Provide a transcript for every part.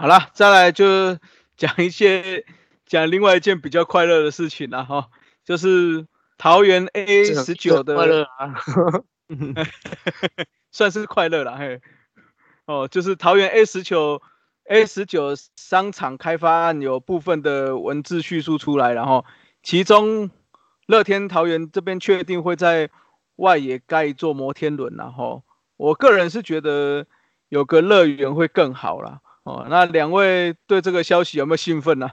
好了，再来就讲一些 讲另外一件比较快乐的事情了哈，就是桃园 A 十九的快乐啊，算是快乐了嘿。哦，就是桃园 A 十九 A 十九商场开发案有部分的文字叙述出来，然后其中乐天桃园这边确定会在外野盖一座摩天轮，然后我个人是觉得有个乐园会更好啦。哦，那两位对这个消息有没有兴奋呢？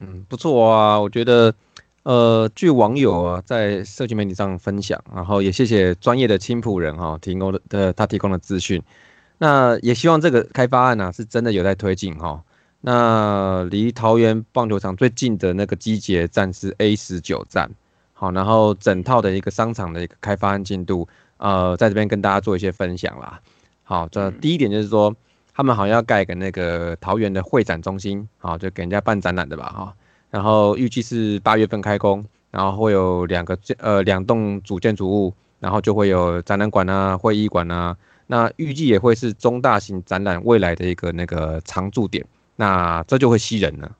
嗯，不错啊，我觉得，呃，据网友啊在社群媒体上分享，然后也谢谢专业的青浦人哈提供的的他提供的资讯，那也希望这个开发案呢是真的有在推进哈。那离桃园棒球场最近的那个集结站是 A 十九站，好，然后整套的一个商场的一个开发案进度，呃，在这边跟大家做一些分享啦。好，这第一点就是说。他们好像要盖个那个桃园的会展中心，好，就给人家办展览的吧，哈。然后预计是八月份开工，然后会有两个呃两栋主建筑物，然后就会有展览馆啊、会议馆啊。那预计也会是中大型展览未来的一个那个常驻点，那这就会吸人了。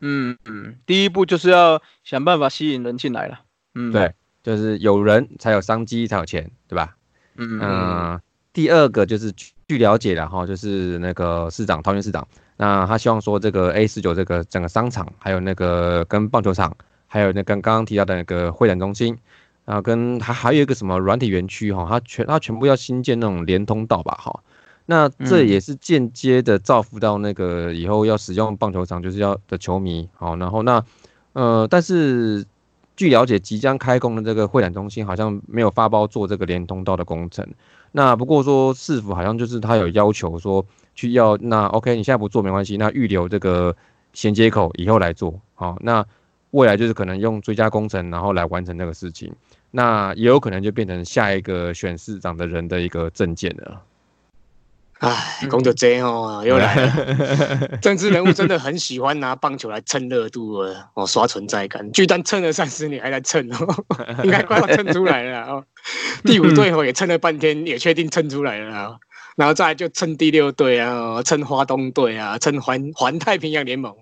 嗯嗯，第一步就是要想办法吸引人进来了。嗯，对，就是有人才有商机才有钱，对吧？嗯嗯。第二个就是据了解了哈，就是那个市长桃园市长，那他希望说这个 A 十九这个整个商场，还有那个跟棒球场，还有那跟刚刚提到的那个会展中心，然后跟还还有一个什么软体园区哈，它全它全部要新建那种连通道吧哈，那这也是间接的造福到那个以后要使用棒球场就是要的球迷好，然后那呃但是据了解即将开工的这个会展中心好像没有发包做这个连通道的工程。那不过说市府好像就是他有要求说去要那 OK，你现在不做没关系，那预留这个衔接口以后来做好，那未来就是可能用追加工程然后来完成这个事情，那也有可能就变成下一个选市长的人的一个证件了。唉，工作真哦，又来了。政治人物真的很喜欢拿棒球来蹭热度啊，哦，刷存在感。巨蛋蹭了三十年，还在蹭哦，应该快要蹭出来了哦。第五队后也蹭了半天，也确定蹭出来了哦。然后再就蹭第六队啊，蹭华东队啊，蹭环环太平洋联盟，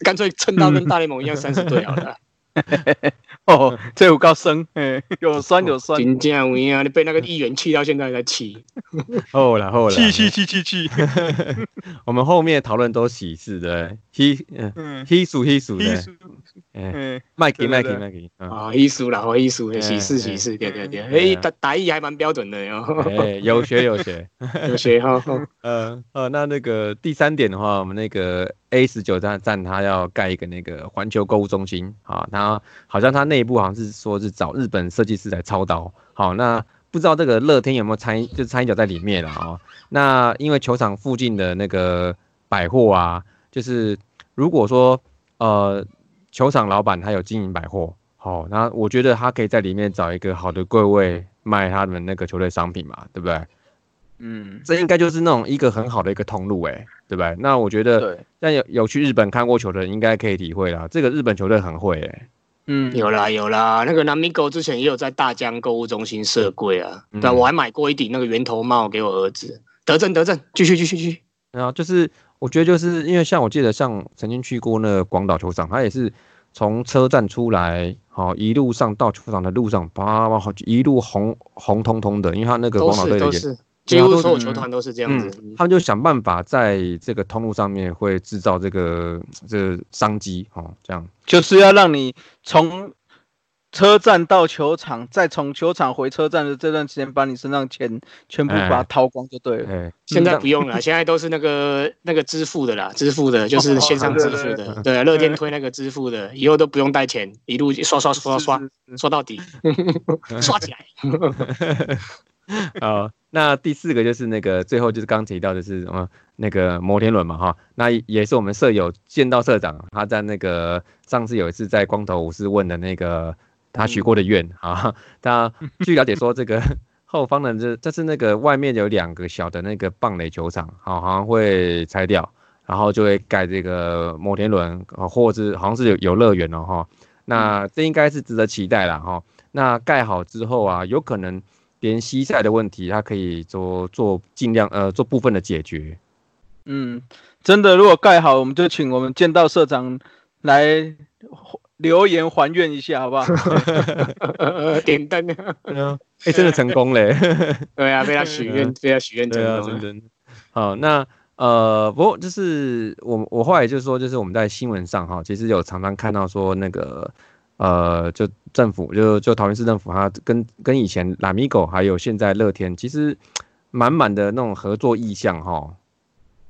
干脆蹭到跟大联盟一样三十队好了。哦，这有高升，哎，有酸有酸。真正有影啊！你被那个议员气到现在还在气。后来后来，气气气气气。我们后面讨论都喜事的，喜嗯喜数喜数的。嗯，麦克麦克麦克。啊，喜属然后喜属喜事喜事，对对对。哎，打打意还蛮标准的哟。哎，有学有学 有学哈。呃呃，那那个第三点的话，我们那个 A 十九站站，它要盖一个那个环球购物中心啊，它好像它内部好像是说是找日本设计师来操刀。好，那不知道这个乐天有没有参就参一脚在里面了啊？那因为球场附近的那个百货啊，就是如果说呃球场老板他有经营百货，好，那我觉得他可以在里面找一个好的柜位卖他们那个球队商品嘛，对不对？嗯，这应该就是那种一个很好的一个通路，哎，对不对？那我觉得，但有有去日本看过球的人应该可以体会啦，这个日本球队很会，哎，嗯，有啦有啦，那个南米狗之前也有在大江购物中心设柜啊，对，我还买过一顶那个圆头帽给我儿子。德政德政，继续继续继续。然后就是我觉得就是因为像我记得像曾经去过那个广岛球场，他也是从车站出来，好一路上到球场的路上，叭叭好一路红红彤彤的，因为他那个广岛队的也。几乎所有球团都是这样子，他们就想办法在这个通路上面会制造这个这个商机，哦，这样就是要让你从车站到球场，再从球场回车站的这段时间，把你身上钱全部把它掏光就对了。现在不用了，现在都是那个那个支付的啦，支付的就是线上支付的，对，乐天推那个支付的，以后都不用带钱，一路刷刷刷刷刷到底，刷起来。好，那第四个就是那个最后就是刚提到的是什么那个摩天轮嘛哈，那也是我们舍友见到社长，他在那个上次有一次在光头武士问的那个他许过的愿啊，他据了解说这个后方的这这是那个外面有两个小的那个棒垒球场，好好像会拆掉，然后就会盖这个摩天轮，或者是好像是有有乐园哦哈，那这应该是值得期待了哈，那盖好之后啊，有可能。连西赛的问题，它可以做做尽量呃做部分的解决，嗯，真的，如果盖好，我们就请我们剑道社长来留言还愿一下，好不好？点灯啊！哎，真的成功嘞！对啊，被他许愿，被他许愿成功。真的。好，那呃，不过就是我我后来就是说，就是我们在新闻上哈，其实有常常看到说那个呃，就政府就就桃园市政府，它跟跟以前拉米狗还有现在乐天，其实满满的那种合作意向哈。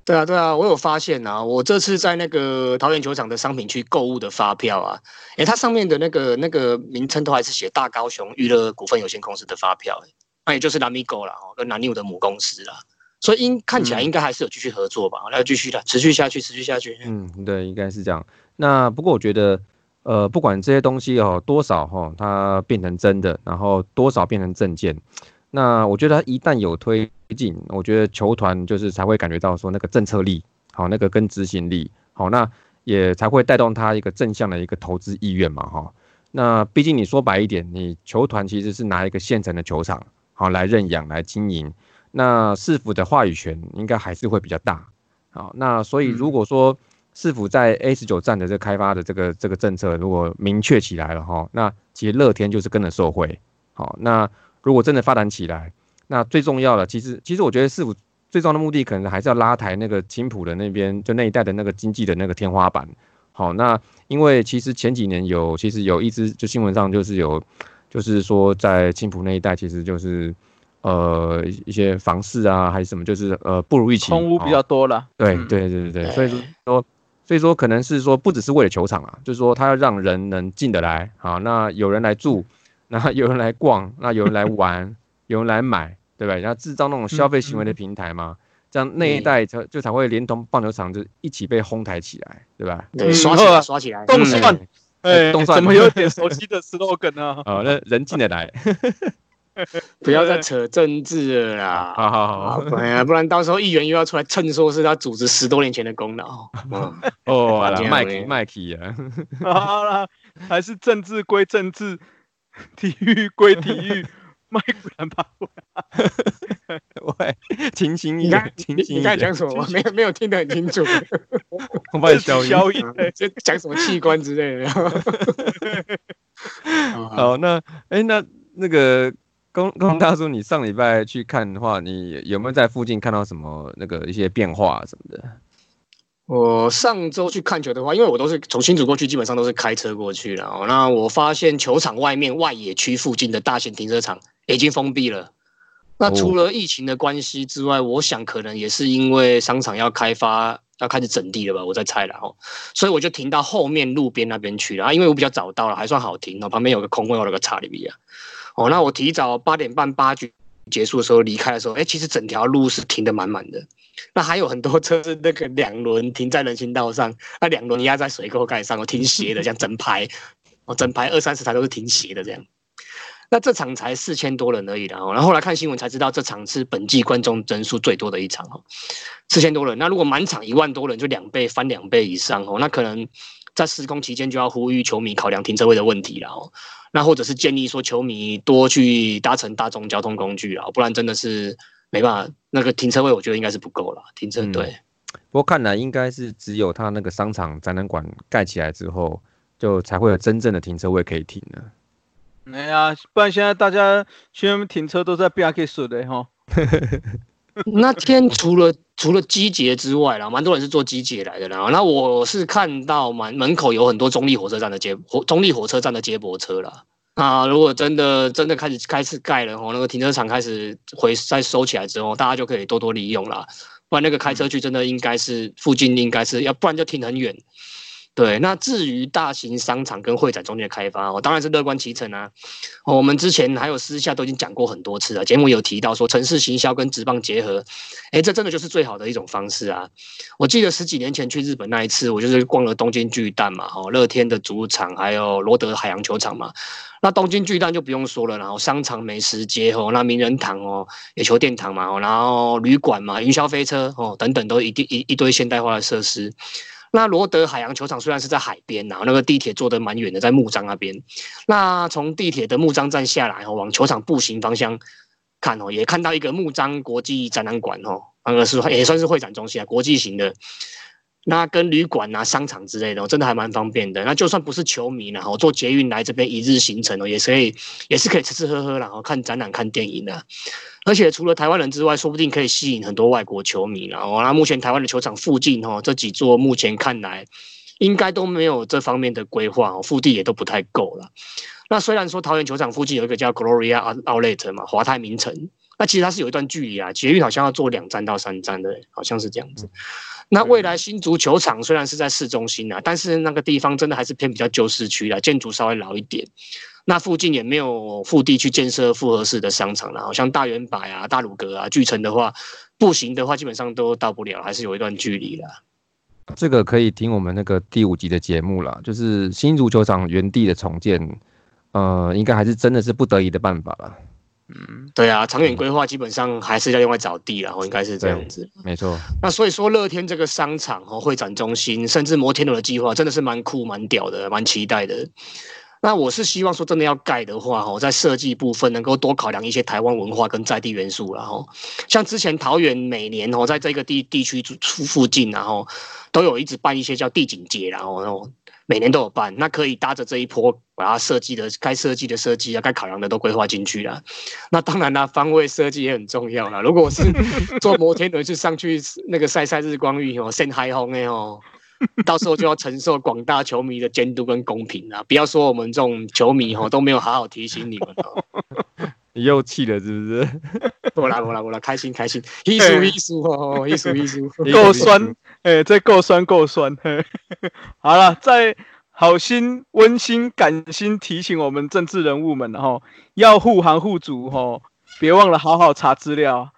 对啊，对啊，我有发现啊，我这次在那个桃园球场的商品区购物的发票啊，哎，它上面的那个那个名称都还是写大高雄娱乐股份有限公司的发票，哎，那也就是南米狗了哦，跟南纽的母公司啦，所以应看起来应该还是有继续合作吧，要继续的，持续下去，持续下去。嗯，对，应该是这样。那不过我觉得，呃，不管这些东西哦多少哈，它变成真的，然后多少变成证件。那我觉得一旦有推进，我觉得球团就是才会感觉到说那个政策力好，那个跟执行力好，那也才会带动他一个正向的一个投资意愿嘛哈。那毕竟你说白一点，你球团其实是拿一个现成的球场好来认养来经营，那市府的话语权应该还是会比较大好。那所以如果说市府在 A 十九站的这开发的这个这个政策如果明确起来了哈，那其实乐天就是跟着受惠好那。如果真的发展起来，那最重要的，其实其实我觉得市府最重要的目的，可能还是要拉抬那个青浦的那边，就那一带的那个经济的那个天花板。好，那因为其实前几年有，其实有一支就新闻上就是有，就是说在青浦那一带，其实就是呃一些房市啊，还是什么，就是呃不如预期，空屋比较多了。对对对对对，所以说所以说可能是说不只是为了球场啊，就是说他要让人能进得来，好，那有人来住。那有人来逛，那有人来玩，有人来买，对吧？然后制造那种消费行为的平台嘛，这样那一代才就才会连同棒球场就一起被哄抬起来，对吧？对，刷起来，刷起来，动算，哎，动算，怎么有点熟悉的 slogan 呢？哦，那人进得来，不要再扯政治了啦！好好好，哎呀，不然到时候议员又要出来蹭说是他组织十多年前的功劳。哦，麦克麦克呀，好了，还是政治归政治。体育归体育，麦古兰巴布喂，清醒一点，你你刚才讲什么？没有没有听得很清楚。我帮你消消音，就讲什么器官之类的。好，那哎，那那个公公大叔，你上礼拜去看的话，你有没有在附近看到什么那个一些变化什么的？我上周去看球的话，因为我都是从新竹过去，基本上都是开车过去了。那我发现球场外面外野区附近的大型停车场已经封闭了。那除了疫情的关系之外，我想可能也是因为商场要开发，要开始整地了吧？我在猜了哦。所以我就停到后面路边那边去了啊。因为我比较早到了，还算好停哦。旁边有个空位，我有个查理比亚。哦，那我提早八点半八局结束的时候离开的时候，哎，其实整条路是停的满满的。那还有很多车是那个两轮停在人行道上，那两轮压在水沟盖上，我，停斜的，像整排，哦，整排二三十台都是停斜的这样。那这场才四千多人而已的哦，然后来看新闻才知道，这场是本季观众人数最多的一场哦，四千多人。那如果满场一万多人，就两倍翻两倍以上哦，那可能在施工期间就要呼吁球迷考量停车位的问题了哦，那或者是建议说球迷多去搭乘大众交通工具啊，不然真的是。没办法，那个停车位我觉得应该是不够了。停车对，不过看来应该是只有他那个商场展览馆盖起来之后，就才会有真正的停车位可以停了。哎呀，不然现在大家去那边停车都在 B R K 数的哈。那天除了除了机捷之外啦，蛮多人是坐机捷来的啦。那我是看到满门口有很多中立火车站的接火中立火车站的接驳车啦。啊，如果真的真的开始开始盖了哦，那个停车场开始回再收起来之后，大家就可以多多利用了。不然那个开车去真的应该是附近应该是要，不然就停很远。对，那至于大型商场跟会展中间的开发，我当然是乐观其成啊。我们之前还有私下都已经讲过很多次了，节目有提到说城市行销跟职棒结合，哎，这真的就是最好的一种方式啊。我记得十几年前去日本那一次，我就是逛了东京巨蛋嘛，哦，乐天的主场，还有罗德海洋球场嘛。那东京巨蛋就不用说了，然后商场、美食街哦，那名人堂哦，野球殿堂嘛，然后旅馆嘛，云霄飞车哦，等等，都一定一一堆现代化的设施。那罗德海洋球场虽然是在海边然后那个地铁坐得蛮远的，在木章那边。那从地铁的木章站下来哦，往球场步行方向看哦，也看到一个木章国际展览馆哦，那个是也算是会展中心啊，国际型的。那跟旅馆啊、商场之类的，真的还蛮方便的。那就算不是球迷然后坐捷运来这边一日行程哦，也是可以，也是可以吃吃喝喝，然后看展览、看电影的。而且除了台湾人之外，说不定可以吸引很多外国球迷然后那目前台湾的球场附近哦，这几座目前看来应该都没有这方面的规划哦，腹地也都不太够了。那虽然说桃园球场附近有一个叫 Gloria Outlet 嘛，华泰名城，那其实它是有一段距离啊，捷运好像要坐两站到三站的，好像是这样子。那未来新足球场虽然是在市中心啊，但是那个地方真的还是偏比较旧市区啦，建筑稍微老一点。那附近也没有腹地去建设复合式的商场啦，好像大圆柏啊、大鲁阁啊、巨城的话，步行的话基本上都到不了，还是有一段距离啦。这个可以听我们那个第五集的节目了，就是新足球场原地的重建，呃，应该还是真的是不得已的办法了。嗯，对啊，长远规划基本上还是要另外找地然后应该是这样子。没错。那所以说，乐天这个商场和会展中心，甚至摩天轮的计划，真的是蛮酷、蛮屌的，蛮期待的。那我是希望说，真的要盖的话，哈，在设计部分能够多考量一些台湾文化跟在地元素，然后像之前桃园每年哦，在这个地地区出附近，然后都有一直办一些叫地景节，然后然后。每年都有办，那可以搭着这一波把它设计的该设计的设计啊，该考量的都规划进去了。那当然啦，方位设计也很重要啦。如果是 坐摩天轮去上去那个晒晒日光浴哦，晒海风哎哦，到时候就要承受广大球迷的监督跟公平啊。不要说我们这种球迷哦都没有好好提醒你们哦。你又气了是不是？我来我来我来，开心开心，一输一输哦，一输一输，够酸哎，这够酸够酸。好了，在好心温馨感心提醒我们政治人物们哦，要护航护主哈，别忘了好好查资料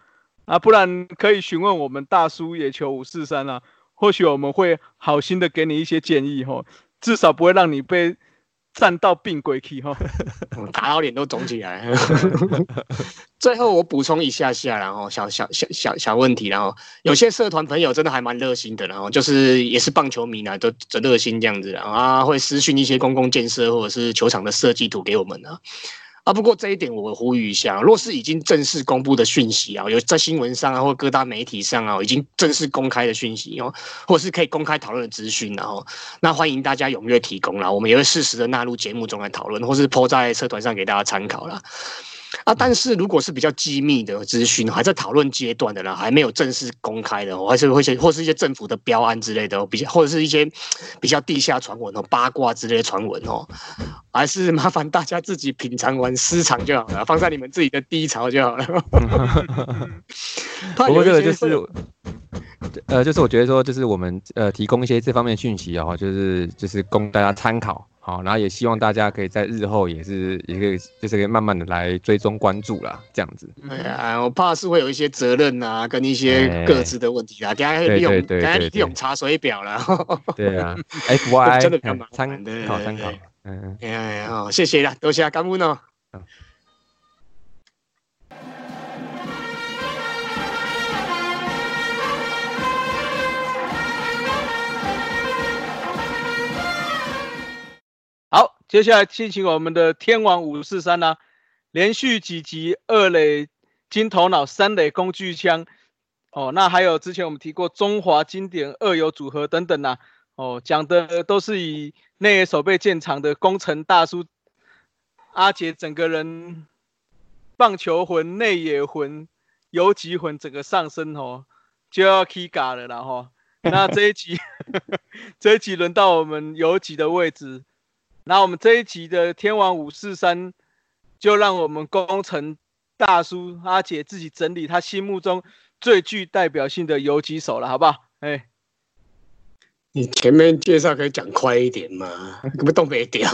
啊，不然可以询问我们大叔野球五四三啊，或许我们会好心的给你一些建议哈，至少不会让你被。站到病鬼去哈，打到脸都肿起来。最后我补充一下下，然后小小小小小问题，然后有些社团朋友真的还蛮热心的，然后就是也是棒球迷呢，都都热心这样子，然后啊会私讯一些公共建设或者是球场的设计图给我们呢。啊，不过这一点我呼吁一下，若是已经正式公布的讯息啊，有在新闻上啊或各大媒体上啊，已经正式公开的讯息哦，或是可以公开讨论的资讯，然后那欢迎大家踊跃提供啦，我们也会适时的纳入节目中来讨论，或是抛在社团上给大家参考啦。啊，但是如果是比较机密的资讯，还在讨论阶段的啦，还没有正式公开的，我还是会些或是一些政府的标案之类的，比较或者是一些比较地下传闻哦、八卦之类的传闻哦，还是麻烦大家自己品尝完私藏就好了，放在你们自己的低潮就好了。不过这个就是，呃，就是我觉得说，就是我们呃提供一些这方面讯息哦，就是就是供大家参考。好，然后也希望大家可以在日后也是也可以，就是可以慢慢的来追踪关注啦，这样子。哎呀，我怕是会有一些责任啊，跟一些各自的问题啊，等下利用等下利用查水表了。对啊，F Y 真的比较麻烦，参考参考。嗯，哎呀，好，谢谢啦，多谢感恩哦。接下来进行我们的天王五四三啦，连续几集二垒金头脑，三垒工具枪，哦，那还有之前我们提过中华经典二游组合等等呐，哦，讲的都是以内野守备见长的工程大叔阿杰整个人棒球魂、内野魂、游击魂整个上升哦，就要 K 嘎了啦哈，那这一集 这一集轮到我们游击的位置。那我们这一集的天王五四三，就让我们工程大叔阿姐自己整理他心目中最具代表性的游击手了，好不好？哎，你前面介绍可以讲快一点吗？根本动不掉。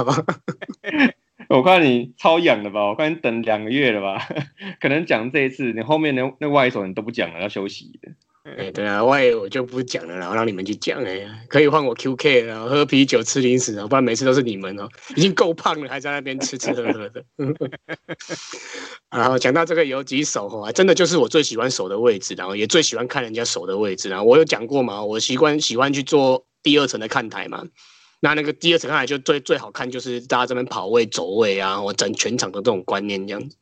我看你超痒的吧？我看你等两个月了吧？可能讲这一次，你后面那那外一手你都不讲了，要休息的。哎，对啊，我也我就不讲了，然后让你们去讲。哎，可以换我 QK 了，喝啤酒吃零食啊，不然每次都是你们哦，已经够胖了，还在那边吃吃喝喝的。然后讲到这个游击手哦，真的就是我最喜欢守的位置，然后也最喜欢看人家守的位置。然后我有讲过嘛，我习惯喜欢去做第二层的看台嘛。那那个第二层看台就最最好看，就是大家这边跑位走位啊，我整全场的这种观念这样子。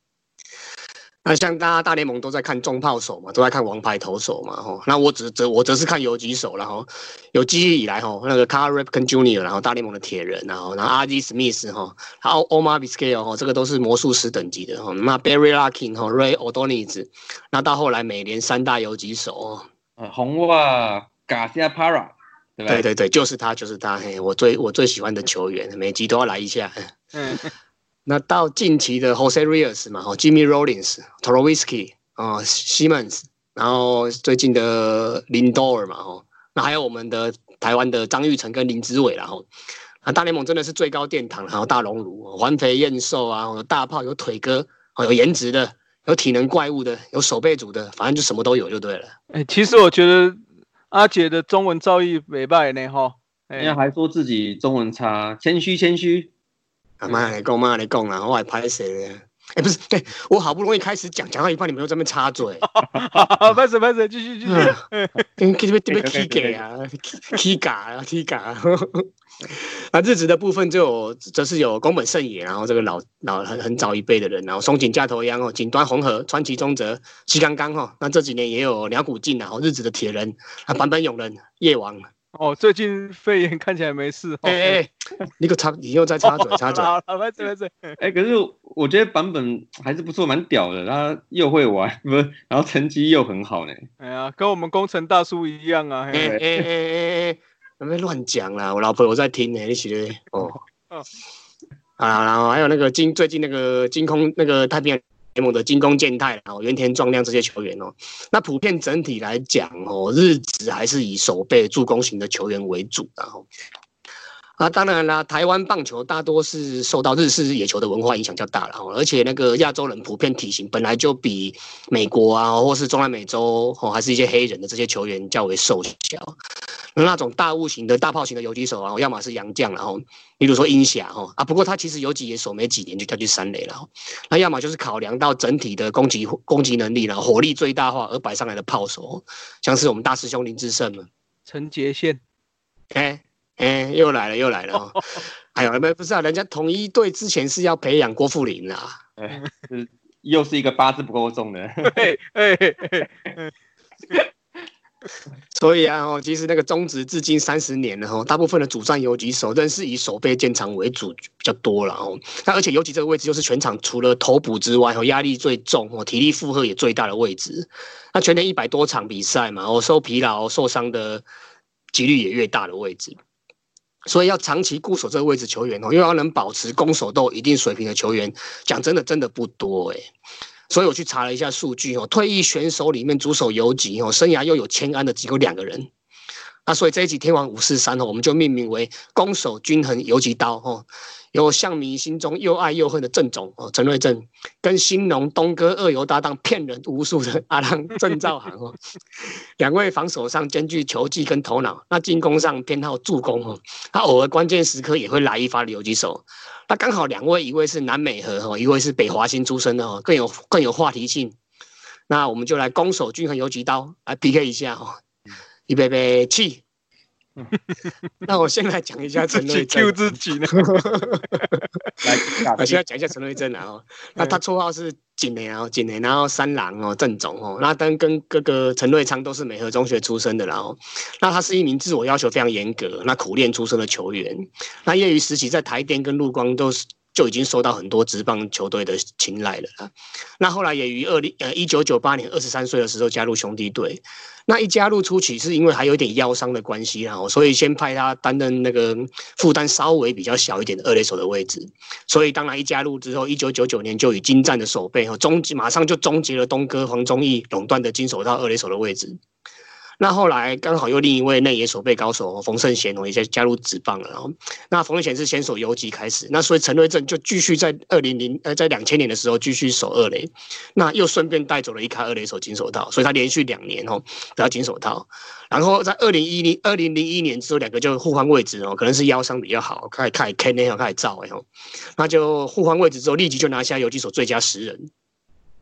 那像大家大联盟都在看重炮手嘛，都在看王牌投手嘛，吼。那我只则我则是看游击手，然后有记忆以来吼，那个 Carl Ripken Jr.，然后大联盟的铁人，然后然后 R.G. Smith 哈，还有 Omar Vizquel 哈，这个都是魔术师等级的哈。那 Barry Larkin 哈，Ray O'Donnell，那到后来美联三大游击手哦，呃，红袜 Garcia Parra，对对对对，就是他，就是他，嘿，我最我最喜欢的球员，每集都要来一下。嗯。那到近期的 Jose Rios 嘛，哈，Jimmy Rollins、t o r o w i s k i 啊，Simmons，然后最近的 Lindor 嘛，哦，那还有我们的台湾的张玉成跟林子伟，然后啊，大联盟真的是最高殿堂，然后大熔炉，环肥燕瘦啊，有大炮，有腿哥，有颜值的，有体能怪物的，有手背组的，反正就什么都有就对了。哎，其实我觉得阿杰的中文造诣没败呢，哈，人家还说自己中文差，谦虚谦虚。啊妈来讲，妈来讲啊，我还拍谁咧？哎，不是，对我好不容易开始讲，讲到一半你们又在那边插嘴。拍谁拍谁，继续继续。跟这边这边 K 给啊，K 嘎啊，K 嘎。啊，日子的部分就有，则是有宫本胜也，然后这个老老很很早一辈的人，然后松井架头央哦，锦端红河，川崎宗泽，西刚刚哈。那这几年也有鸟谷进啊，日子的铁人啊，坂本勇人，夜王。哦，最近肺炎看起来没事。哎哎，你个插，你又在插嘴插嘴。好了，没事没事。哎，可是我觉得版本还是不错，蛮屌的。他又会玩，不是，然后成绩又很好呢。哎呀，跟我们工程大叔一样啊。哎哎哎哎哎，别乱讲啦，我老婆我在听呢，你起来 哦。哦。啊，然后还有那个金，最近那个金空那个太平洋。联盟的进攻健太哦，原田壮亮这些球员哦，那普遍整体来讲哦，日子还是以守备助攻型的球员为主，然后啊，当然啦，台湾棒球大多是受到日式野球的文化影响较大了哦，而且那个亚洲人普遍体型本来就比美国啊，或是中南美洲哦，还是一些黑人的这些球员较为瘦小。那种大物型的大炮型的游击手啊，要么是洋将，然后，比如说鹰侠哈啊，不过他其实游击也守没几年就跳去三垒了，那要么就是考量到整体的攻击攻击能力然后火力最大化而摆上来的炮手，像是我们大师兄林志胜嘛，陈杰宪，哎哎又来了又来了，哦 哎呦不不是啊，人家统一队之前是要培养郭富林啊，哎，又是一个八字不够重的。所以啊，哦，其实那个中职至今三十年了，哈，大部分的主战游击手仍是以守备建长为主比较多了，哦。那而且游击这个位置就是全场除了头补之外，哦，压力最重，哦，体力负荷也最大的位置。那全年一百多场比赛嘛，哦，受疲劳、受伤的几率也越大的位置。所以要长期固守这个位置球员，哦，又要能保持攻守都一定水平的球员，讲真的，真的不多，哎。所以我去查了一下数据哦，退役选手里面主守游击哦，生涯又有千安的只有两个人。那所以这一集天王五四三哦，我们就命名为攻守均衡游击刀哦。有向迷心中又爱又恨的郑总哦，陈瑞正跟新农东哥二游搭档骗人无数的阿郎郑兆航哦，两位防守上兼具球技跟头脑，那进攻上偏好助攻哦，他偶尔关键时刻也会来一发的游击手。那刚好两位，一位是南美和哈，一位是北华新出身的哦，更有更有话题性。那我们就来攻守均衡游击刀来 PK 一下哈，预备备起。那我先来讲一下陈瑞正自己呢。来，我先来讲一下陈瑞珍啊。哦，那他绰号是锦雷哦，锦雷，然后三郎哦，郑总哦。那跟跟哥哥陈瑞昌都是美和中学出身的，然后，那他是一名自我要求非常严格、那苦练出身的球员。那业余时期在台电跟陆光都是。就已经受到很多职棒球队的青睐了啊！那后来也于二零呃一九九八年二十三岁的时候加入兄弟队。那一加入初期是因为还有一点腰伤的关系，然后所以先派他担任那个负担稍微比较小一点的二垒手的位置。所以当然一加入之后，一九九九年就以精湛的手背和终马上就终结了东哥黄忠义垄断的金手套二垒手的位置。那后来刚好又另一位内野守备高手冯胜贤哦，也加加入职棒了。然后，那冯胜贤是先守游击开始，那所以陈瑞正就继续在二零零呃在两千年的时候继续守二垒，那又顺便带走了一卡二垒手金手套，所以他连续两年哦得到金手套。然后在二零一零二零零一年之后，两个就互换位置哦，可能是腰伤比较好，开始开始 K 那开始造哎吼，那就互换位置之后，立即就拿下游击手最佳十人。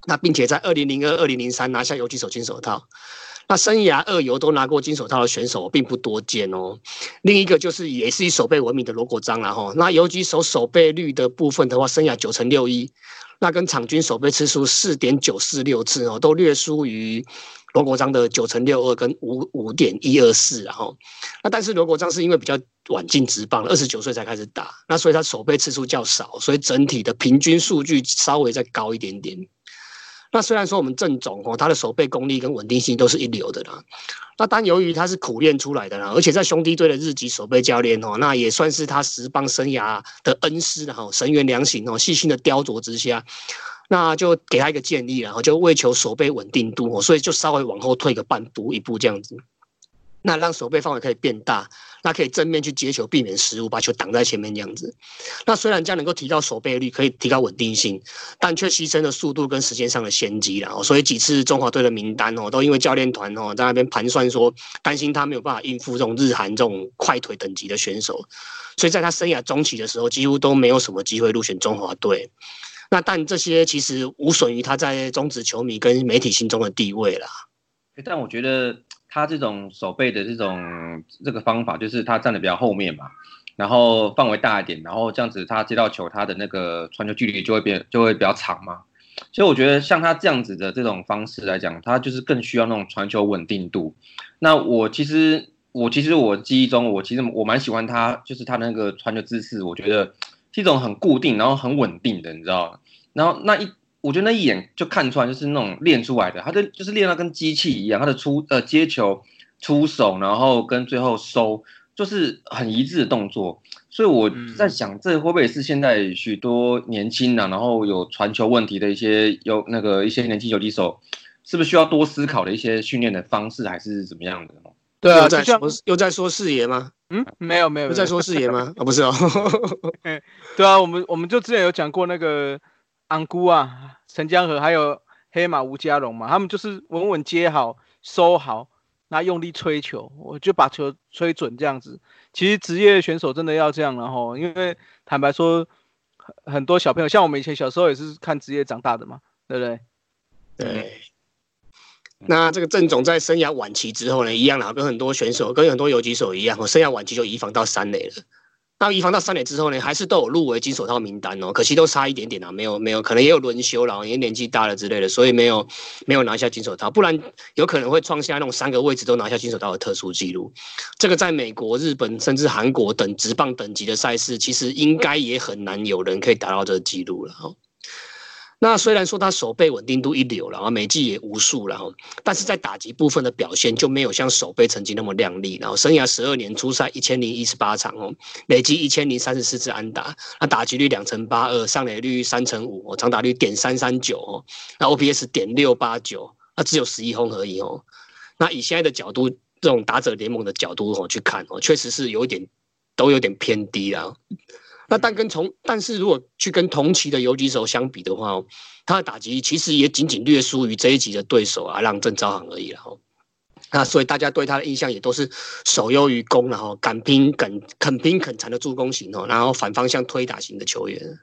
那并且在二零零二二零零三拿下游击手金手套。那生涯二游都拿过金手套的选手并不多见哦。另一个就是也是以守备闻名的罗国璋了哈。那游击手守备率的部分的话，生涯九成六一，那跟场均守备次数四点九四六次哦，都略输于罗国璋的九成六二跟五五点一二四然后。那但是罗国璋是因为比较晚进职棒，二十九岁才开始打，那所以他守备次数较少，所以整体的平均数据稍微再高一点点。那虽然说我们郑总哦，他的守备功力跟稳定性都是一流的啦。那但由于他是苦练出来的啦，而且在兄弟队的日籍守备教练哦，那也算是他十棒生涯的恩师哈，神元良行哦，细心的雕琢之下，那就给他一个建议然后就为求守备稳定度哦，所以就稍微往后退个半步一步这样子。那让守备范围可以变大，那可以正面去接球，避免失误，把球挡在前面这样子。那虽然这样能够提高守备率，可以提高稳定性，但却牺牲了速度跟时间上的先机了。所以几次中华队的名单哦，都因为教练团哦在那边盘算说，担心他没有办法应付这种日韩这种快腿等级的选手，所以在他生涯中期的时候，几乎都没有什么机会入选中华队。那但这些其实无损于他在中职球迷跟媒体心中的地位啦。但我觉得。他这种手背的这种这个方法，就是他站的比较后面嘛，然后范围大一点，然后这样子他接到球，他的那个传球距离就会变就会比较长嘛。所以我觉得像他这样子的这种方式来讲，他就是更需要那种传球稳定度。那我其实我其实我记忆中，我其实我蛮喜欢他，就是他那个传球姿势，我觉得是一种很固定，然后很稳定的，你知道然后那一。我觉得那一眼就看出来，就是那种练出来的，他的就是练到跟机器一样，他的出呃接球、出手，然后跟最后收，就是很一致的动作。所以我在想，这会不会是现在许多年轻的，然后有传球问题的一些有那个一些年轻球击手，是不是需要多思考的一些训练的方式，还是怎么样的？对啊，在说又在说视野吗？嗯，没有没有，又在说视野吗？啊，不是哦。对啊，我们我们就之前有讲过那个安姑啊。陈江河还有黑马吴家龙嘛，他们就是稳稳接好收好，那用力吹球，我就把球吹准这样子。其实职业选手真的要这样了哈，因为坦白说，很很多小朋友像我们以前小时候也是看职业长大的嘛，对不对？对。那这个郑总在生涯晚期之后呢，一样啦，跟很多选手跟很多游击手一样，我生涯晚期就移防到三垒了。那一防到三垒之后呢，还是都有入围金手套名单哦，可惜都差一点点啊，没有没有，可能也有轮休了，也年纪大了之类的，所以没有 没有拿下金手套，不然有可能会创下那种三个位置都拿下金手套的特殊纪录。这个在美国、日本甚至韩国等直棒等级的赛事，其实应该也很难有人可以达到这个纪录了哦。那虽然说他手背稳定度一流，然后每季也无数了，但是在打击部分的表现就没有像手背曾经那么亮丽。然后生涯十二年出赛一千零一十八场哦，累计一千零三十四次安打，那打击率两成八二，上垒率三成五，哦长打率点三三九哦，那 OPS 点六八九，那只有十一轰而已哦。那以现在的角度，这种打者联盟的角度哦去看哦，确实是有一点都有点偏低了。那但跟同，但是如果去跟同期的游击手相比的话哦，他的打击其实也仅仅略输于这一级的对手啊，让郑昭航而已了哈。那所以大家对他的印象也都是守优于攻，然后敢拼肯肯拼肯缠的助攻型哦，然后反方向推打型的球员。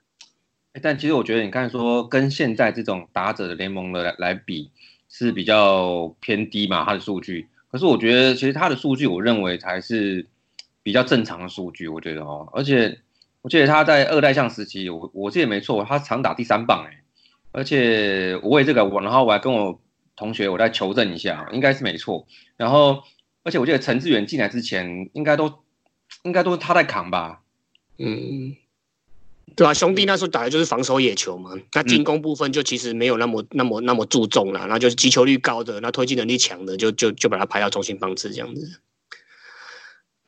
但其实我觉得你刚才说跟现在这种打者的联盟的来来比是比较偏低嘛，他的数据。可是我觉得其实他的数据，我认为才是比较正常的数据，我觉得哦，而且。我记得他在二代象时期，我我记得没错，他常打第三棒哎，而且我为这个我，然后我还跟我同学我再求证一下，应该是没错。然后，而且我记得陈志远进来之前，应该都应该都是他在扛吧？嗯，对啊，兄弟那时候打的就是防守野球嘛，那进攻部分就其实没有那么那么那么注重了，那就是击球率高的，那推进能力强的，就就就把他排到中心方次这样子。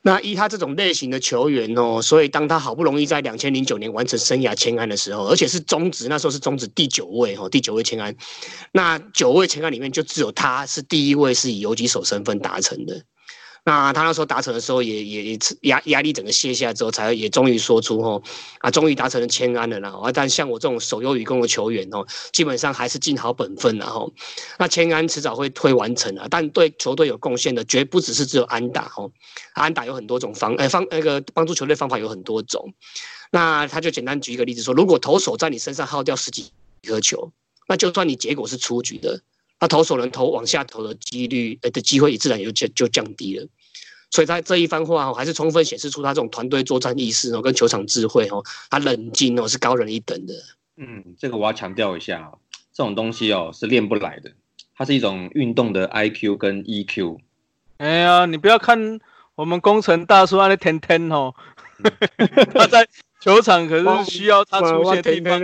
那依他这种类型的球员哦，所以当他好不容易在两千零九年完成生涯签安的时候，而且是中职，那时候是中职第九位哦，第九位签安，那九位签安里面就只有他是第一位是以游击手身份达成的。那他那时候达成的时候，也也也压压力整个卸下之后，才也终于说出吼啊，终于达成了签安了啦。啊，但像我这种守优于攻的球员哦，基本上还是尽好本分然后，那签安迟早会会完成啊，但对球队有贡献的，绝不只是只有安打哦。安打有很多种方，呃方那个帮助球队方法有很多种。那他就简单举一个例子说，如果投手在你身上耗掉十几颗球，那就算你结果是出局的。投手能投往下投的几率呃的机会也自然也就就降低了。所以他这一番话哦，还是充分显示出他这种团队作战意识哦，跟球场智慧哦，他冷静哦，是高人一等的。嗯，这个我要强调一下，这种东西哦是练不来的，它是一种运动的 I Q 跟 E Q。哎呀，你不要看我们工程大叔那天天哦，他在球场可是需要他出现地方，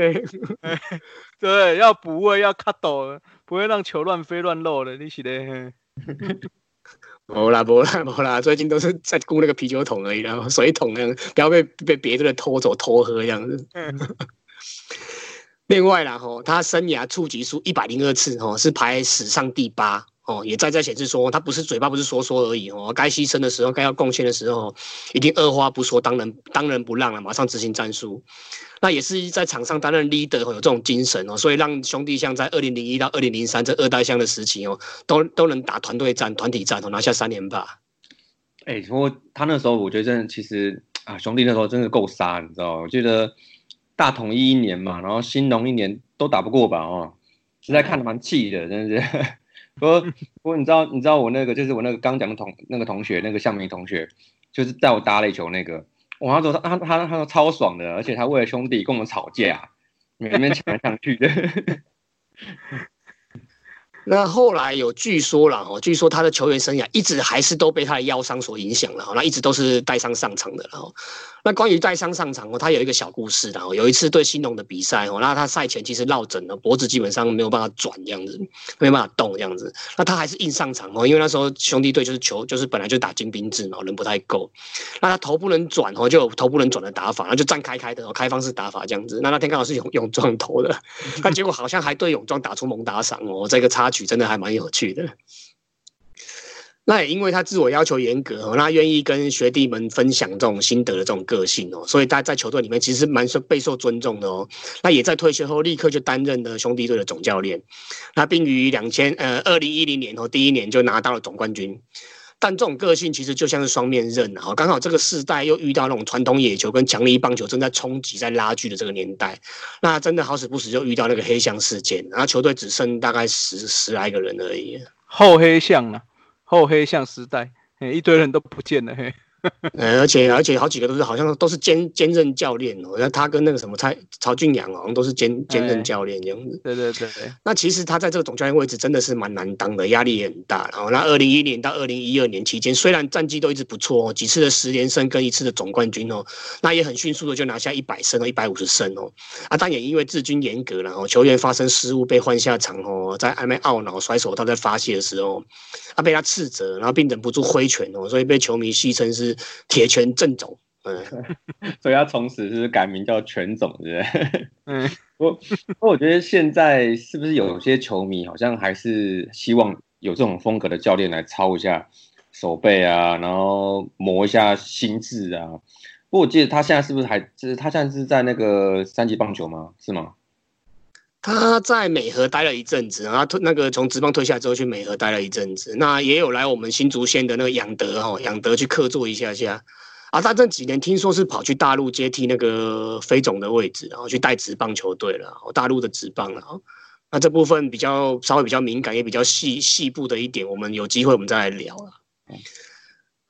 对，要补位要 cut 斗，不会让球乱飞乱漏的，你是的。没啦，没啦，没啦，最近都是在顾那个啤酒桶而已，然后水桶那样，不要被被别的人偷走偷喝这样子。另外啦，吼，他生涯触及数一百零二次，吼，是排史上第八，哦，也在在显示说，他不是嘴巴不是说说而已，哦，该牺牲的时候，该要贡献的时候，一定二话不说，当仁当仁不让了，马上执行战术。那也是在场上担任 leader，有这种精神哦，所以让兄弟像在二零零一到二零零三这二代相的时期哦，都都能打团队战、团体战，哦，拿下三连霸。哎，不过他那时候，我觉得真的其实啊，兄弟那时候真的够杀，你知道吗？我觉得。大统一一年嘛，然后新农一年都打不过吧？哦，实在看得蛮气的，真的是。不过，不过你知道，你知道我那个就是我那个刚讲的同那个同学，那个向明同学，就是带我打垒球那个，我，他说他他他说超爽的，而且他为了兄弟跟我们吵架，那边抢来抢去的。那后来有据说了哈，据说他的球员生涯一直还是都被他的腰伤所影响了哈，那一直都是带伤上场的然后。那关于带伤上场哦，他有一个小故事的哦。有一次对新农的比赛哦，那他赛前其实落枕了，脖子基本上没有办法转这样子，没办法动这样子。那他还是硬上场哦，因为那时候兄弟队就是球就是本来就打精兵制嘛，人不太够。那他头不能转哦，就有头不能转的打法，然后就站开开的哦，开放式打法这样子。那那天刚好是泳泳装投的，那结果好像还对泳装打出猛打赏哦，这个差曲真的还蛮有趣的。那也因为他自我要求严格哦，那愿意跟学弟们分享这种心得的这种个性哦，所以他在球队里面其实蛮受备受尊重的哦。那也在退休后立刻就担任了兄弟队的总教练，那并于两千呃二零一零年哦第一年就拿到了总冠军。但这种个性其实就像是双面刃啊，刚好这个世代又遇到那种传统野球跟强力棒球正在冲击在拉锯的这个年代，那真的好死不死就遇到那个黑象事件，然后球队只剩大概十十来个人而已，后黑象啊。后黑象时代，一堆人都不见了，嘿。呃，而且而且好几个都是好像都是兼兼任教练哦，那他跟那个什么蔡曹俊阳好像都是兼兼任教练这样子。对对对。那其实他在这个总教练位置真的是蛮难当的，压力也很大。然后那二零一一年到二零一二年期间，虽然战绩都一直不错哦，几次的十连胜跟一次的总冠军哦，那也很迅速的就拿下一百胜哦，一百五十胜哦。啊，但也因为治军严格然后球员发生失误被换下场哦，在暧昧懊恼甩手套在发泄的时候，啊被他斥责，然后并忍不住挥拳哦，所以被球迷戏称是。铁拳正总，嗯，所以他从此是改名叫拳总，对不对？嗯，我我觉得现在是不是有些球迷好像还是希望有这种风格的教练来操一下手背啊，然后磨一下心智啊。不过我记得他现在是不是还就是他现在是在那个三级棒球吗？是吗？他在美和待了一阵子，然后退那个从职棒退下之后去美和待了一阵子，那也有来我们新竹县的那个养德哈养德去客座一下下，啊，他这几年听说是跑去大陆接替那个飞总的位置，然后去带职棒球队了，大陆的职棒了，那这部分比较稍微比较敏感也比较细细部的一点，我们有机会我们再来聊了。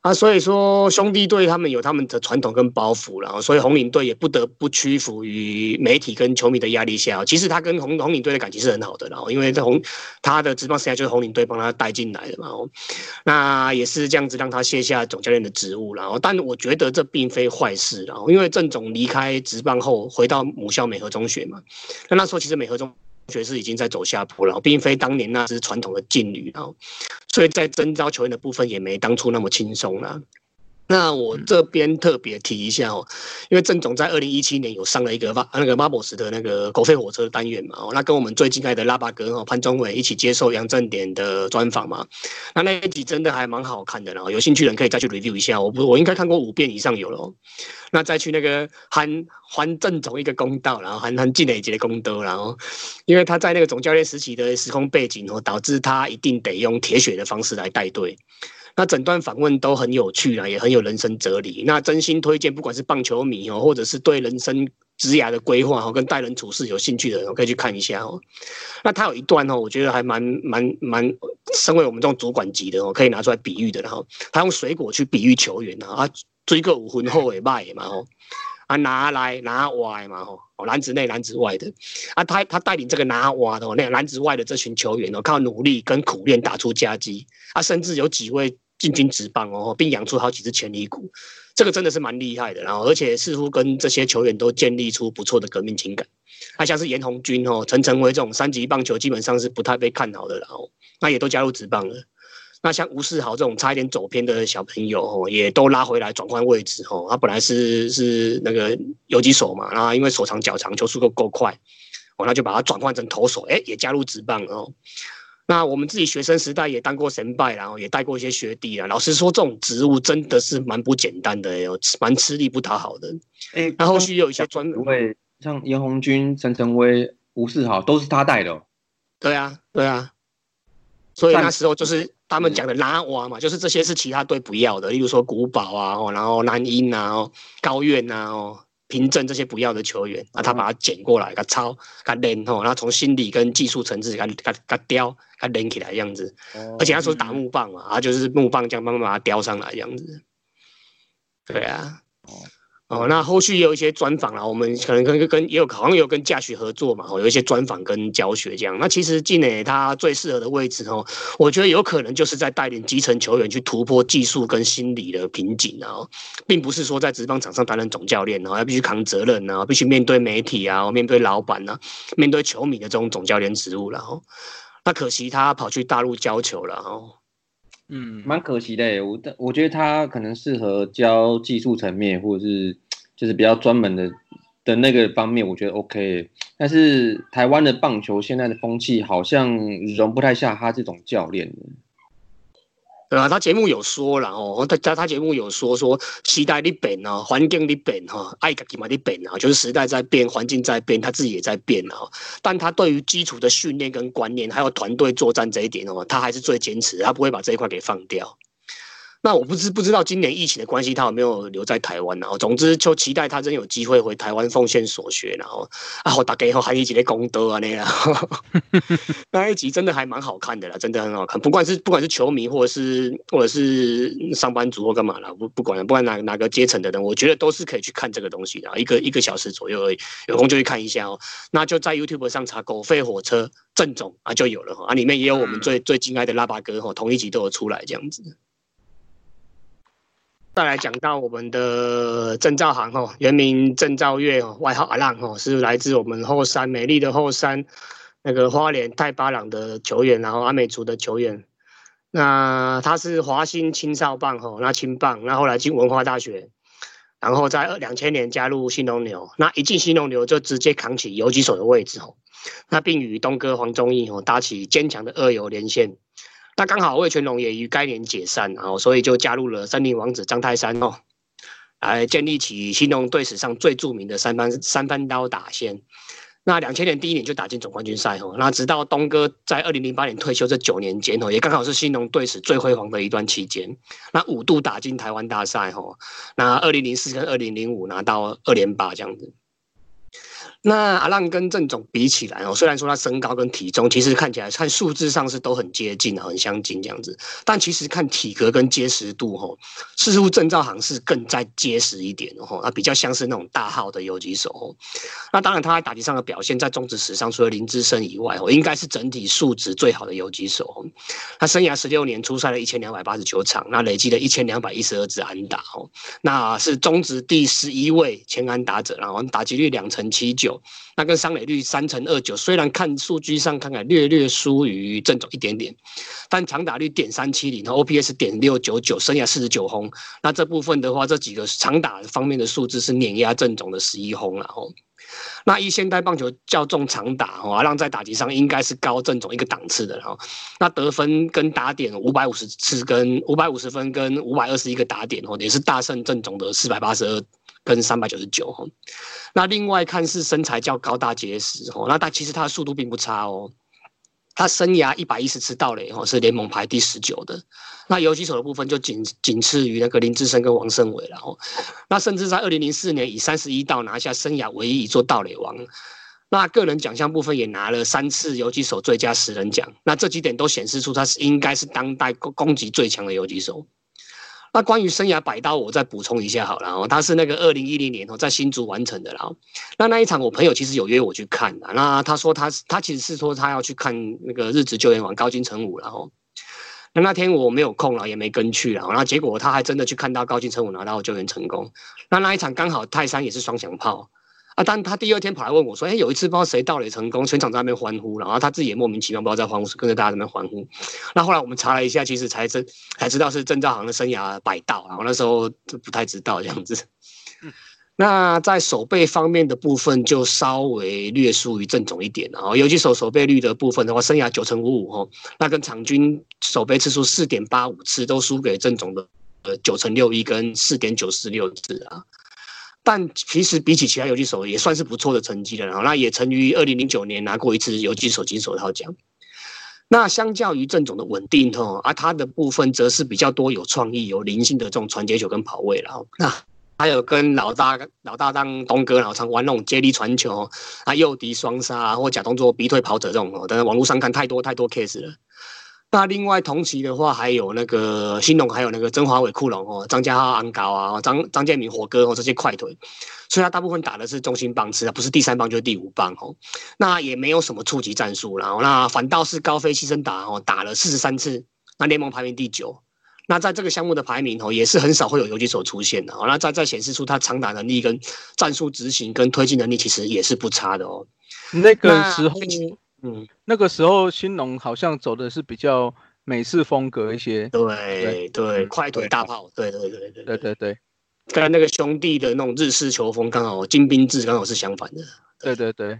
啊，所以说兄弟队他们有他们的传统跟包袱，然后所以红领队也不得不屈服于媒体跟球迷的压力下。其实他跟红红领队的感情是很好的，然后因为红他的职棒生涯就是红领队帮他带进来的嘛，那也是这样子让他卸下总教练的职务，然后但我觉得这并非坏事，然后因为郑总离开职棒后回到母校美和中学嘛，那那时候其实美和中。爵士已经在走下坡了，并非当年那支传统的劲旅，然后，所以在征召球员的部分也没当初那么轻松了。那我这边特别提一下哦，因为郑总在二零一七年有上了一个马那个马博斯的那个狗吠火车的单元嘛，哦，那跟我们最敬爱的拉巴哥哦潘宗伟一起接受杨正典的专访嘛，那那一集真的还蛮好看的，然后有兴趣的人可以再去 review 一下，我不我应该看过五遍以上有了，那再去那个还还郑总一个公道，然后还还积累一些功德，然后因为他在那个总教练时期的时空背景哦，导致他一定得用铁血的方式来带队。那整段访问都很有趣啊，也很有人生哲理。那真心推荐，不管是棒球迷哦，或者是对人生职涯的规划哦，跟待人处事有兴趣的人可以去看一下哦。那他有一段哦，我觉得还蛮蛮蛮，身为我们这种主管级的哦，可以拿出来比喻的。然后他用水果去比喻球员啊，追个五分后尾卖嘛吼。啊，拿来拿外嘛吼，哦，篮子内篮子外的，啊，他他带领这个拿瓦的那个篮子外的这群球员哦，靠努力跟苦练打出佳绩，啊，甚至有几位进军职棒哦，并养出好几只潜力股，这个真的是蛮厉害的。然后，而且似乎跟这些球员都建立出不错的革命情感。那像是严红军哦、陈成威这种三级棒球基本上是不太被看好的，然后那也都加入职棒了。那像吴世豪这种差一点走偏的小朋友哦，也都拉回来转换位置哦。他本来是是那个游击手嘛，然后因为手长脚长，球速够够快，哦，那就把他转换成投手，哎，也加入职棒哦。那我们自己学生时代也当过神拜，然后也带过一些学弟啊。老实说，这种职务真的是蛮不简单的有，蛮吃力不讨好的。哎，那后续有一些专为像严红军、陈晨威、吴世豪都是他带的。对啊，对啊。所以那时候就是他们讲的拉娃嘛，就是这些是其他队不要的，例如说古堡啊，哦，然后南音啊，哦，高院啊，哦，平镇这些不要的球员，啊，他把他捡过来，给他抄，给他练，吼，然后从心理跟技术层次给他给他他雕，给他练起来这样子。而且他说打木棒嘛，啊，就是木棒这样慢慢把它雕上来这样子。对啊。哦，哦那后续也有一些专访啦，我们可能跟跟也有好像有跟驾许合作嘛，哦，有一些专访跟教学这样。那其实季磊他最适合的位置哦，我觉得有可能就是在带领基层球员去突破技术跟心理的瓶颈啊，并不是说在职棒场上担任总教练哦，要必须扛责任啊，必须面对媒体啊，面对老板啊，面对球迷的这种总教练职务了哦。那可惜他跑去大陆教球了哦。嗯，蛮可惜的。我我觉得他可能适合教技术层面，或者是就是比较专门的的那个方面，我觉得 OK。但是台湾的棒球现在的风气好像容不太下他这种教练。对啊，他节目有说了哦，他他他节目有说说时代的变啊，环境的变哈，爱自己嘛的变啊，就是时代在变，环境在变，他自己也在变啊。但他对于基础的训练跟观念，还有团队作战这一点哦，他还是最坚持，他不会把这一块给放掉。那我不知不知道今年疫情的关系，他有没有留在台湾？然后，总之就期待他真有机会回台湾奉献所学。然后，啊，我大概以后还一集的功德啊那样。那一集真的还蛮好看的啦，真的很好看。不管是不管是球迷，或者是或者是上班族或干嘛啦，不不管不管哪哪个阶层的人，我觉得都是可以去看这个东西的。一个一个小时左右而已，有空就去看一下哦。那就在 YouTube 上查“狗吠火车正总”啊，就有了哈。啊，里面也有我们最最敬爱的拉巴哥哈，同一集都有出来这样子。再来讲到我们的郑兆航哦，原名郑兆月哦，外号阿浪哦，是来自我们后山美丽的后山那个花莲太巴朗的球员，然后阿美族的球员。那他是华新青少棒哦，那青棒，那后来进文化大学，然后在二两千年加入新龙牛，那一进新龙牛就直接扛起游击手的位置哦，那并与东哥黄忠义哦搭起坚强的二游连线。那刚好魏全龙也于该年解散，然后所以就加入了森林王子张泰山哦，来建立起新龙队史上最著名的三番三番刀打线。那两千年第一年就打进总冠军赛哦，那直到东哥在二零零八年退休这九年间哦，也刚好是新农队史最辉煌的一段期间。那五度打进台湾大赛哦，那二零零四跟二零零五拿到二连霸这样子。那阿浪跟郑总比起来哦，虽然说他身高跟体重其实看起来看数字上是都很接近的，很相近这样子，但其实看体格跟结实度吼，似乎郑兆航是更在结实一点哦，他比较像是那种大号的游击手哦。那当然他在打击上的表现，在中职史上除了林志胜以外哦，应该是整体素质最好的游击手。他生涯十六年出赛了一千两百八十九场，那累积了一千两百一十二支安打哦，那是中职第十一位千安打者，然后打击率两成七九。那跟商垒率三乘二九，虽然看数据上看看略略输于郑总一点点，但长打率点三七零，OPS 点六九九，生涯四十九轰。那这部分的话，这几个长打方面的数字是碾压郑总的十一轰了吼。那一现代棒球较重长打哦，让在打击上应该是高正总一个档次的哈。那得分跟打点五百五十次跟五百五十分跟五百二十一个打点哦，也是大胜正总的四百八十二。跟三百九十九哈，那另外看是身材较高大结实哦，那他其实他的速度并不差哦。他生涯一百一十次盗垒哦，是联盟排第十九的。那游击手的部分就仅仅次于那个林志胜跟王胜伟了哦。那甚至在二零零四年以三十一盗拿下生涯唯一一座盗垒王。那个人奖项部分也拿了三次游击手最佳十人奖。那这几点都显示出他是应该是当代攻攻击最强的游击手。那关于生涯百刀，我再补充一下好了哦，他是那个二零一零年哦在新竹完成的啦。那那一场我朋友其实有约我去看的，那他说他他其实是说他要去看那个日职救援王高金城武然后，那那天我没有空了，也没跟去了，然后结果他还真的去看到高金城武拿到救援成功。那那一场刚好泰山也是双响炮。啊！但他第二天跑来问我，说：“哎，有一次不知道谁盗垒成功，全场在那边欢呼，然后他自己也莫名其妙不知道在欢呼，跟着大家在那边欢呼。那后来我们查了一下，其实才真才知道是郑兆航的生涯百盗，然后那时候就不太知道这样子。那在守备方面的部分就稍微略输于郑总一点，然后尤其手守备率的部分的话，生涯九成五五哦，那跟场均守备次数四点八五次都输给郑总的呃九成六一跟四点九四六次啊。但其实比起其他游击手，也算是不错的成绩了。然后，那也曾于二零零九年拿过一次游击手金手套奖。那相较于郑总的稳定哦，而他的部分则是比较多有创意、有灵性的这种传接球跟跑位了。那还有跟老大老大当东哥，老常玩那种接力传球啊，诱敌双杀或假动作逼退跑者这种哦。但是网络上看太多太多 case 了。那另外同期的话，还有那个新龙，还有那个曾华伟、库龙哦，张家浩、安高啊，张张建明、火哥哦，这些快腿，所以他大部分打的是中心棒次啊，不是第三棒就是第五棒哦。那也没有什么触及战术，然后那反倒是高飞牺牲打哦，打了四十三次，那联盟排名第九。那在这个项目的排名哦，也是很少会有游击手出现的哦。那在在显示出他长打能力跟战术执行跟推进能力其实也是不差的哦。那个时候。嗯，那个时候新农好像走的是比较美式风格一些，对对，快腿大炮，对对对对对对对，跟那个兄弟的那种日式球风刚好，精兵制刚好是相反的，对对对。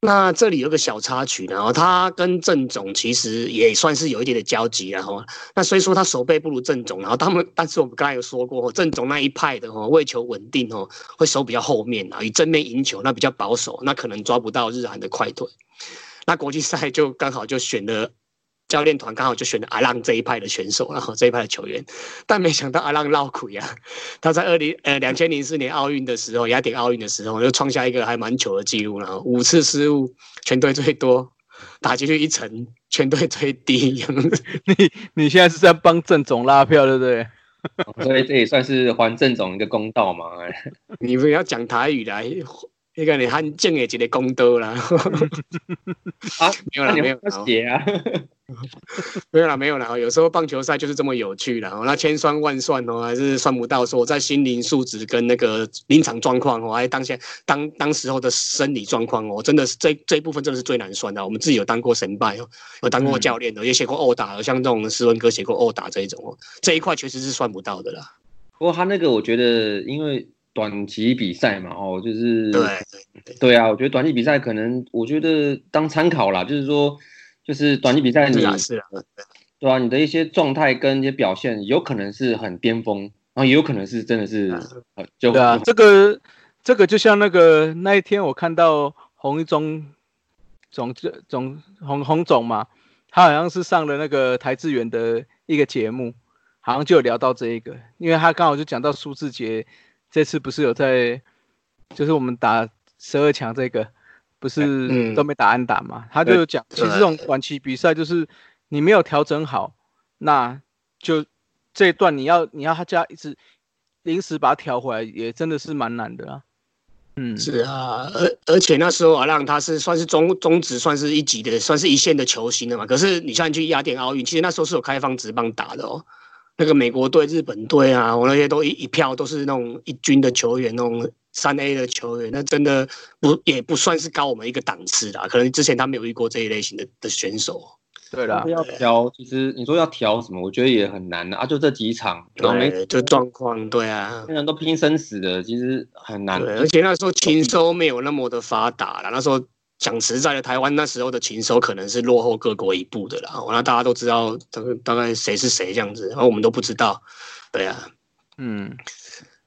那这里有个小插曲，然后他跟郑总其实也算是有一点的交集，然后那虽说他手背不如郑总，然后他们，但是我们刚才有说过，郑总那一派的哦，为求稳定哦，会守比较后面啊，以正面赢球，那比较保守，那可能抓不到日韩的快腿。那国际赛就刚好就选了教练团，刚好就选了阿浪这一派的选手，然后这一派的球员，但没想到阿浪闹苦呀！他在二零呃两千零四年奥运的时候，雅典奥运的时候，就创下一个还蛮糗的记录，然后五次失误，全队最多，打进去一层，全队最低。你你现在是在帮郑总拉票，对不对？所以这也算是还郑总一个公道嘛？你不要讲台语来。那个你很正的一个公道啦，啊，没有啦，没有写啊，没有啦，没有啦。有时候棒球赛就是这么有趣啦，那千算万算哦，还是算不到说在心灵素质跟那个临场状况哦，还当下当当时候的生理状况哦，真的是这这一部分真的是最难算的。我们自己有当过神拜哦，有当过教练的，也写过殴打，像这种斯文哥写过殴打这一种哦，这一块确实是算不到的啦。不过他那个我觉得，因为。短期比赛嘛，哦，就是对对啊，我觉得短期比赛可能，我觉得当参考啦，就是说，就是短期比赛你是啊，对啊，你的一些状态跟一些表现，有可能是很巅峰，然后也有可能是真的是，就对啊，这个这个就像那个那一天我看到洪一中总总洪洪总嘛，他好像是上了那个台志远的一个节目，好像就有聊到这一个，因为他刚好就讲到苏志杰。这次不是有在，就是我们打十二强这个，不是都没打安打嘛？他就讲，其实这种短期比赛就是你没有调整好，那就这一段你要你要他家一直临时把它调回来，也真的是蛮难的啊。嗯，是啊，而而且那时候阿浪他是算是中中职算是一级的，算是一线的球星了嘛。可是你像去雅典奥运，其实那时候是有开放职棒打的哦。那个美国队、日本队啊，我那些都一一票都是那种一军的球员，那种三 A 的球员，那真的不也不算是高我们一个档次啦。可能之前他没有遇过这一类型的的选手。对啦，要调，其实你说要调什么，我觉得也很难啊。就这几场，然后没，就状况，对啊，现在都拼生死的，其实很难。对，而且那时候禽收没有那么的发达了，那时候。讲实在的，台湾那时候的禽收可能是落后各国一步的啦。那大家都知道大概大概谁是谁这样子，然后我们都不知道。对啊，嗯。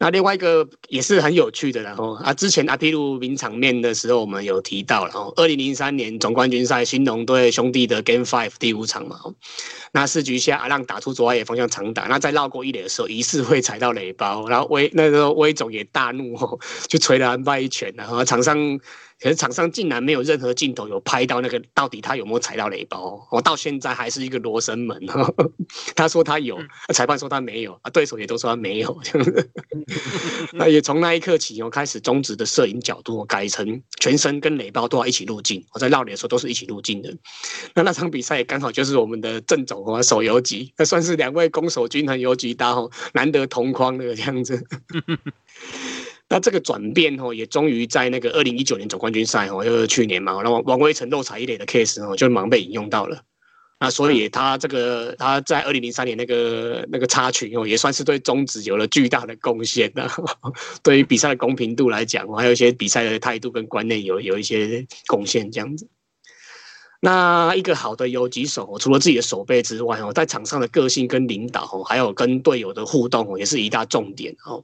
那另外一个也是很有趣的，然后啊，之前阿皮鲁名场面的时候，我们有提到，然后二零零三年总冠军赛新农对兄弟的 Game Five 第五场嘛，那四局下阿浪打出左外野方向长打，那在绕过一垒的时候，疑似会踩到垒包，然后威那个威总也大怒哦，就捶了安拜一拳，然后场上。可是场上竟然没有任何镜头有拍到那个到底他有没有踩到雷包，我到现在还是一个罗生门。他说他有，裁判说他没有，啊，对手也都说他没有。这样子那也从那一刻起，我开始中止的摄影角度改成全身跟雷包都要一起入镜。我在绕脸的时候都是一起入镜的。那那场比赛刚好就是我们的正总和手游级，那算是两位攻守均衡游击搭哦，难得同框的这样子。那这个转变哦，也终于在那个二零一九年总冠军赛哦，就是去年嘛，然后王威成漏踩一垒的 case 哦，就忙被引用到了。那所以他这个他在二零零三年那个那个插曲哦，也算是对中职有了巨大的贡献的。对于比赛的公平度来讲，还有一些比赛的态度跟观念有有一些贡献这样子。那一个好的游击手，除了自己的手背之外哦，在场上的个性跟领导哦，还有跟队友的互动哦，也是一大重点哦。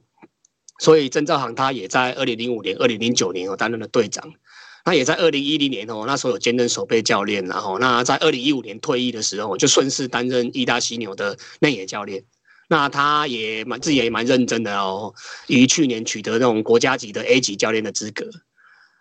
所以郑兆航他也在二零零五年、二零零九年哦担任了队长，那也在二零一零年哦那时候有兼任守备教练，然后那在二零一五年退役的时候就顺势担任意大犀牛的内野教练，那他也蛮自己也蛮认真的哦，于去年取得那种国家级的 A 级教练的资格。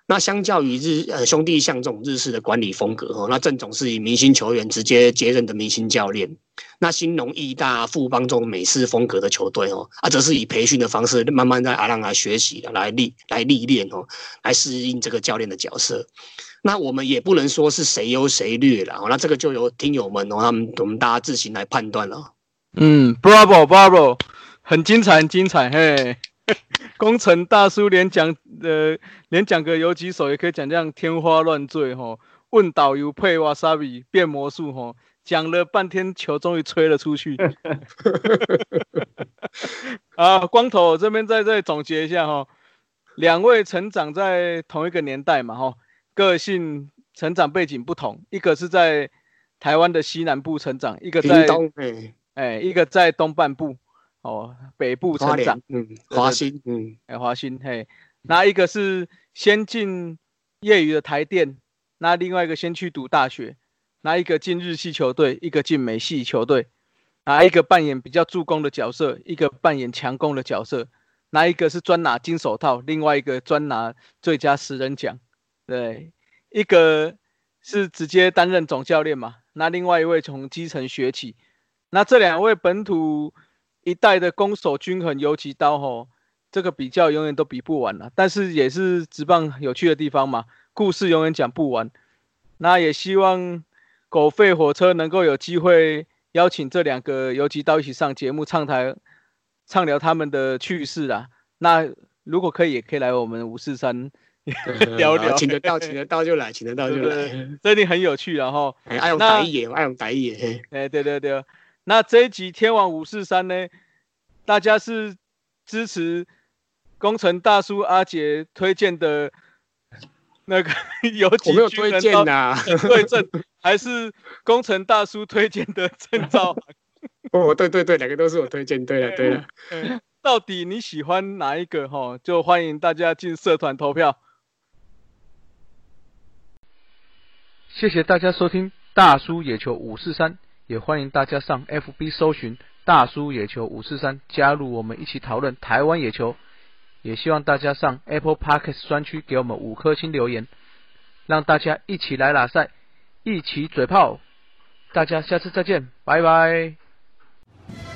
那相较于日呃兄弟像这种日式的管理风格哦，那郑总是以明星球员直接接任的明星教练。那新农义大富邦这种美式风格的球队哦，啊，则是以培训的方式慢慢在阿浪来学习来历来历练哦，来适应这个教练的角色。那我们也不能说是谁优谁劣了哦，那这个就由听友们哦，他们我们大家自行来判断了。嗯，Bravo，Bravo，很精彩，很精彩，嘿。工程大叔连讲呃连讲个有几首也可以讲这样天花乱坠哈，问导游配瓦萨比变魔术哈，讲了半天球终于吹了出去。啊，光头这边再再总结一下哈，两位成长在同一个年代嘛哈，个性成长背景不同，一个是在台湾的西南部成长，一个在哎一个在东半部。哦，北部成长，嗯，华新，嗯，哎，华兴，嘿，那一个是先进业余的台电，那另外一个先去读大学，那一个进日系球队，一个进美系球队，哪一个扮演比较助攻的角色，一个扮演强攻的角色，哪一个是专拿金手套，另外一个专拿最佳十人奖，对，一个是直接担任总教练嘛，那另外一位从基层学起，那这两位本土。一代的攻守均衡游击刀吼，这个比较永远都比不完了。但是也是直棒有趣的地方嘛，故事永远讲不完。那也希望狗吠火车能够有机会邀请这两个游击刀一起上节目畅谈、畅聊他们的趣事啊。那如果可以，也可以来我们五四三 聊聊。请得到，请得到就来，请得到就来，这一定很有趣。然后爱用打野，爱用打野。哎，对对对。那这一集天王五四三呢？大家是支持工程大叔阿杰推荐的那个游击军推荐呐？对正还是工程大叔推荐的郑兆？哦，对对对，两个都是我推荐。对了对了，到底你喜欢哪一个？哈，就欢迎大家进社团投票。谢谢大家收听大叔野球五四三。也欢迎大家上 FB 搜寻大叔野球五四三，加入我们一起讨论台湾野球。也希望大家上 Apple Podcast 专区给我们五颗星留言，让大家一起来拉赛，一起嘴炮。大家下次再见，拜拜。